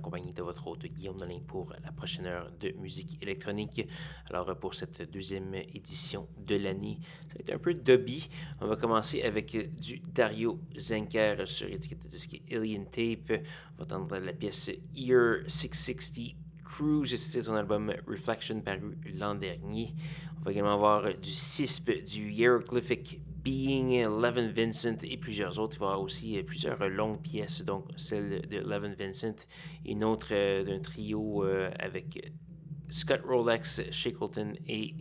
Compagnie de votre hôte Guillaume Nolin pour la prochaine heure de musique électronique. Alors, pour cette deuxième édition de l'année, ça va être un peu dubby. On va commencer avec du Dario Zenker sur l'étiquette de disque Alien Tape. On va entendre la pièce Year 660 Cruise, c'est son album Reflection paru l'an dernier. On va également avoir du CISP, du Hieroglyphic Being, Levin Vincent et plusieurs autres. Il va y avoir aussi euh, plusieurs longues pièces, donc celle de Levin Vincent, une autre euh, d'un trio euh, avec Scott Rolex, Shackleton et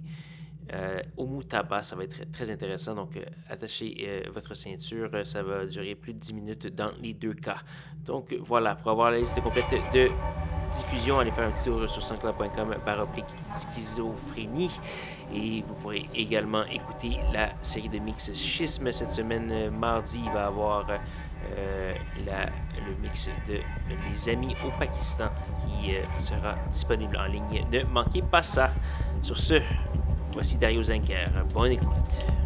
euh, Omutaba. Ça va être très intéressant, donc attachez votre ceinture, ça va durer plus de 10 minutes dans les deux cas. Donc voilà, pour avoir la liste complète de diffusion, allez faire un petit tour sur sanscloud.com baroblique schizophrénie. Et vous pourrez également écouter la série de mix Schisme. Cette semaine, euh, mardi, il va avoir euh, le mix de Les Amis au Pakistan qui euh, sera disponible en ligne. Ne manquez pas ça. Sur ce, voici Dario Zenker. Bonne écoute.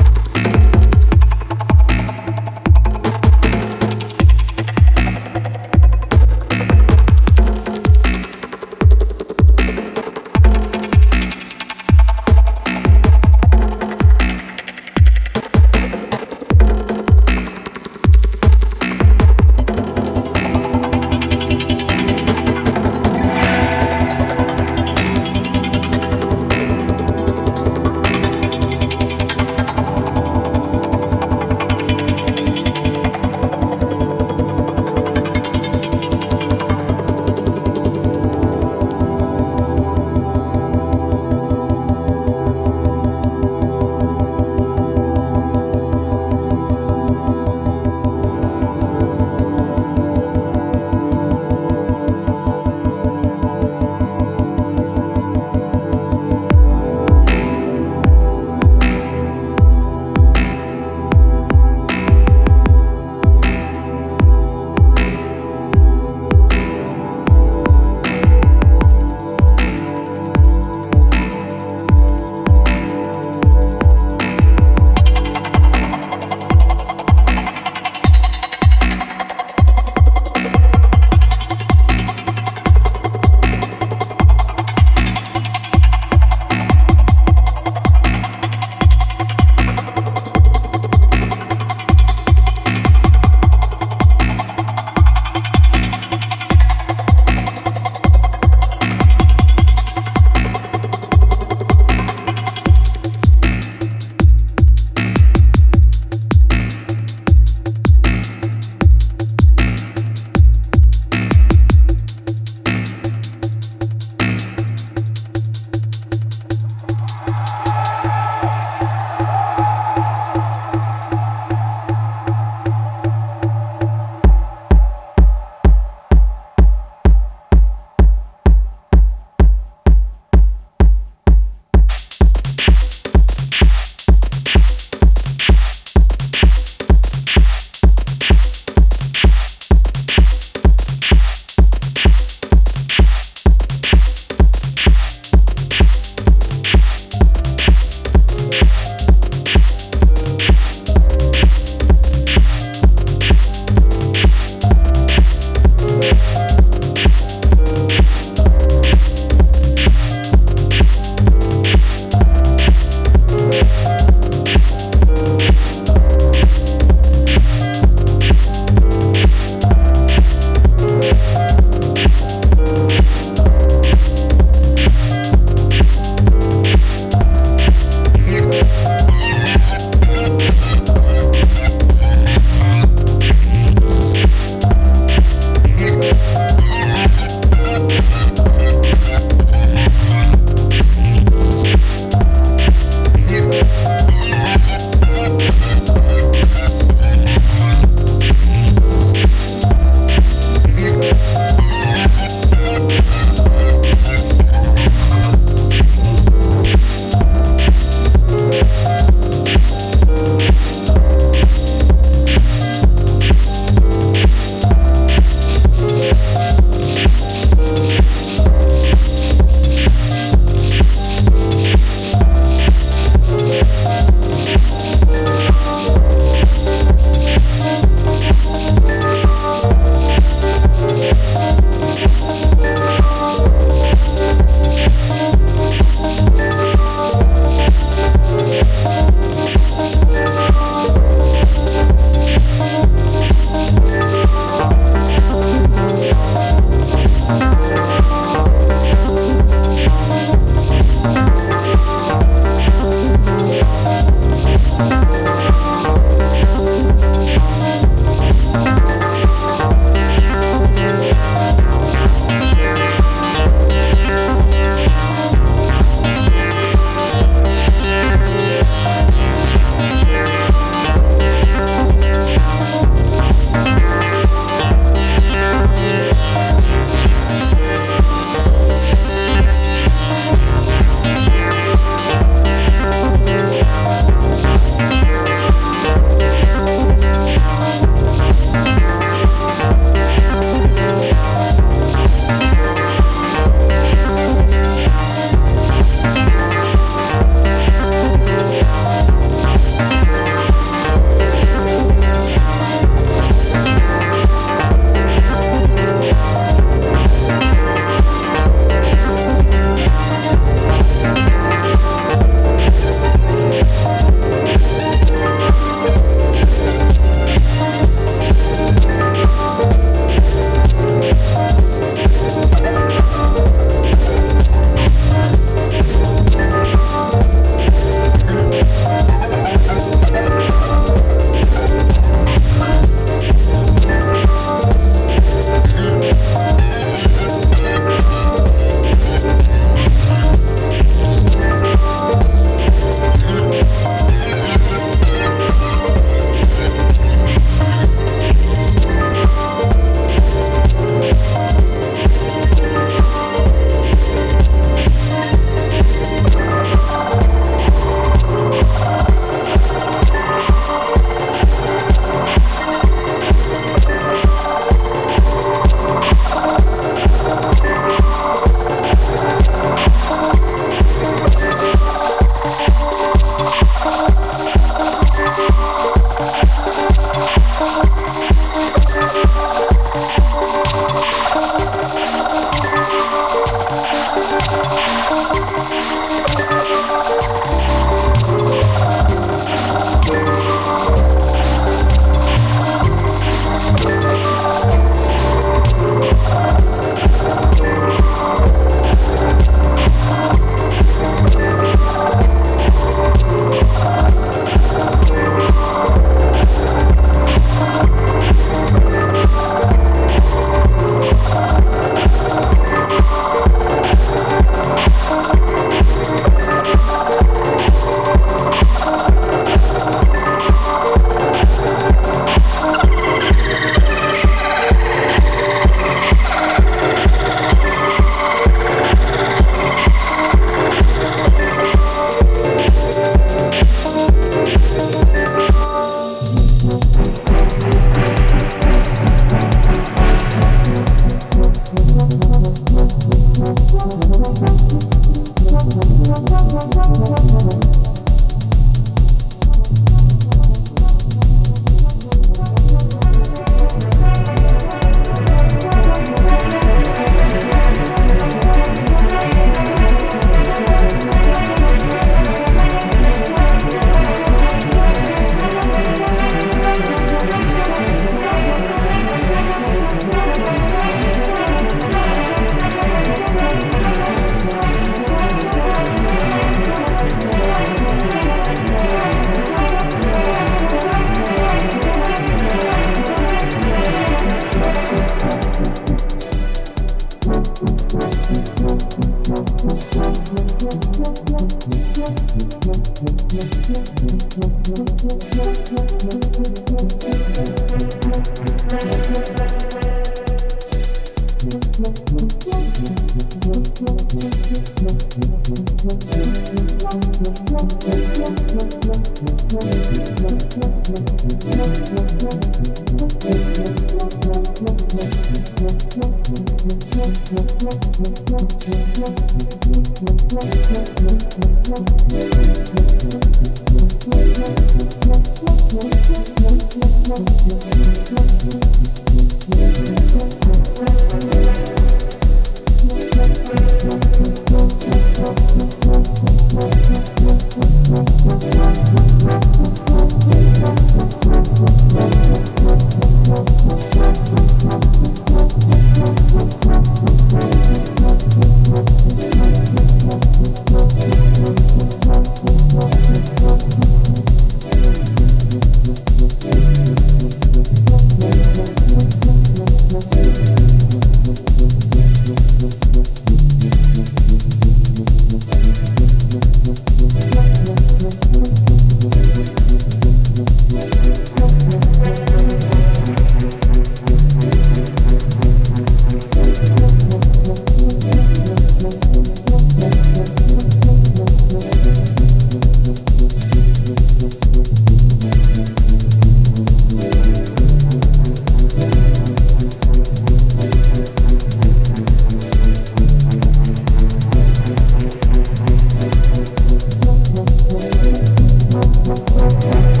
Música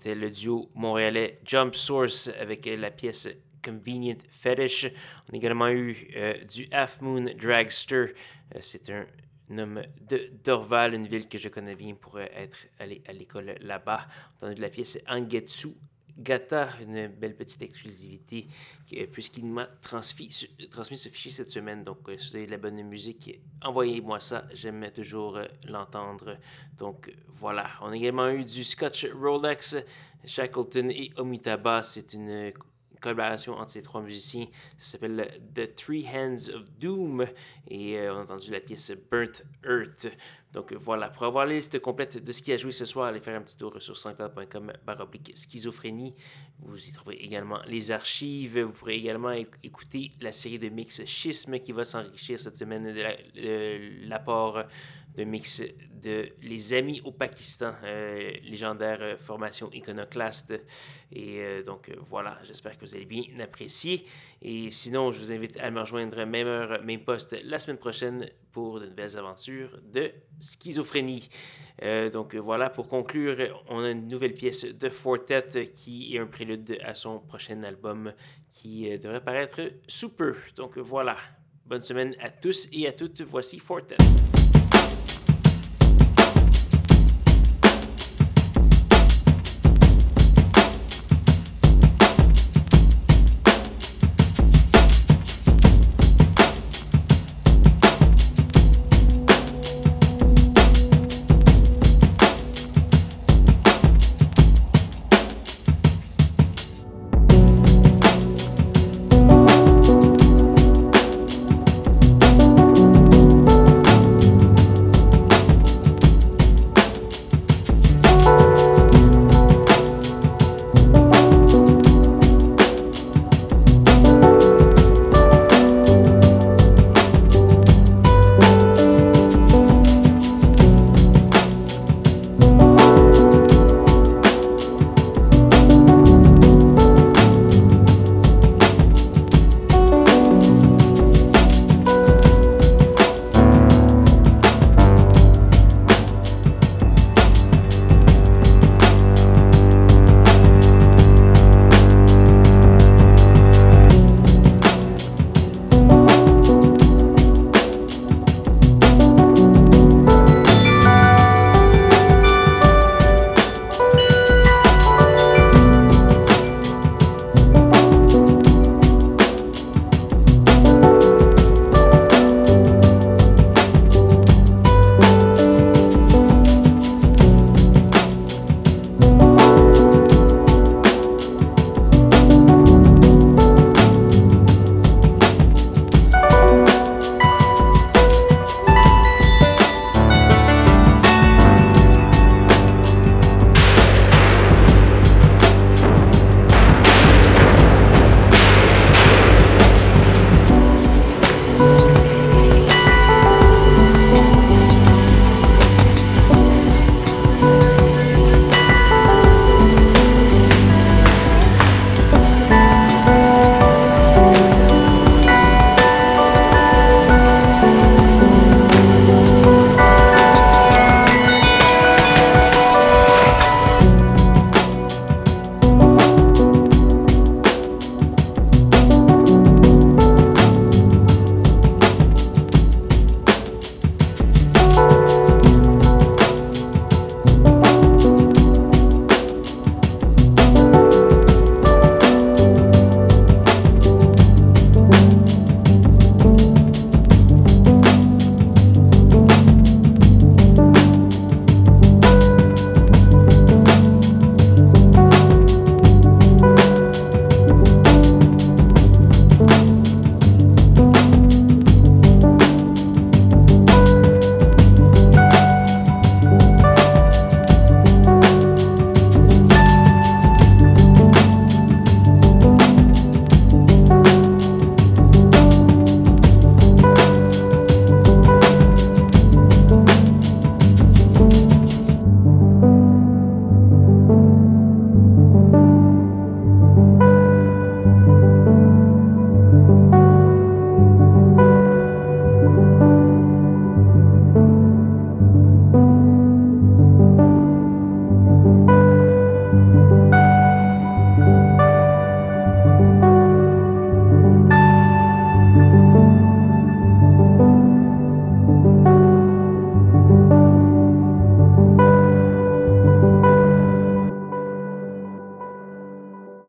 c'était le duo montréalais Jump Source avec la pièce Convenient Fetish. On a également eu du Half Moon Dragster. c'est un homme de Dorval, une ville que je connais bien pour être allé à l'école là-bas. On a entendu la pièce Angetsu Gata, une belle petite exclusivité, puisqu'il m'a transmis, transmis ce fichier cette semaine. Donc, euh, si vous avez de la bonne musique, envoyez-moi ça. J'aime toujours euh, l'entendre. Donc, voilà. On a également eu du Scotch Rolex, Shackleton et Omitaba. C'est une collaboration entre ces trois musiciens. Ça s'appelle The Three Hands of Doom et euh, on a entendu la pièce Burnt Earth. Donc voilà, pour avoir la liste complète de ce qui a joué ce soir, allez faire un petit tour sur sanscloud.com baroblique schizophrénie. Vous y trouverez également les archives. Vous pourrez également écouter la série de mix Schisme qui va s'enrichir cette semaine de l'apport de mix de Les Amis au Pakistan, euh, légendaire euh, formation iconoclaste. Et euh, donc voilà, j'espère que vous allez bien apprécier. Et sinon, je vous invite à me rejoindre même heure, même poste la semaine prochaine pour de nouvelles aventures de schizophrénie. donc voilà, pour conclure, on a une nouvelle pièce de Fortet qui est un prélude à son prochain album qui devrait paraître sous peu. Donc voilà, bonne semaine à tous et à toutes. Voici Fortet.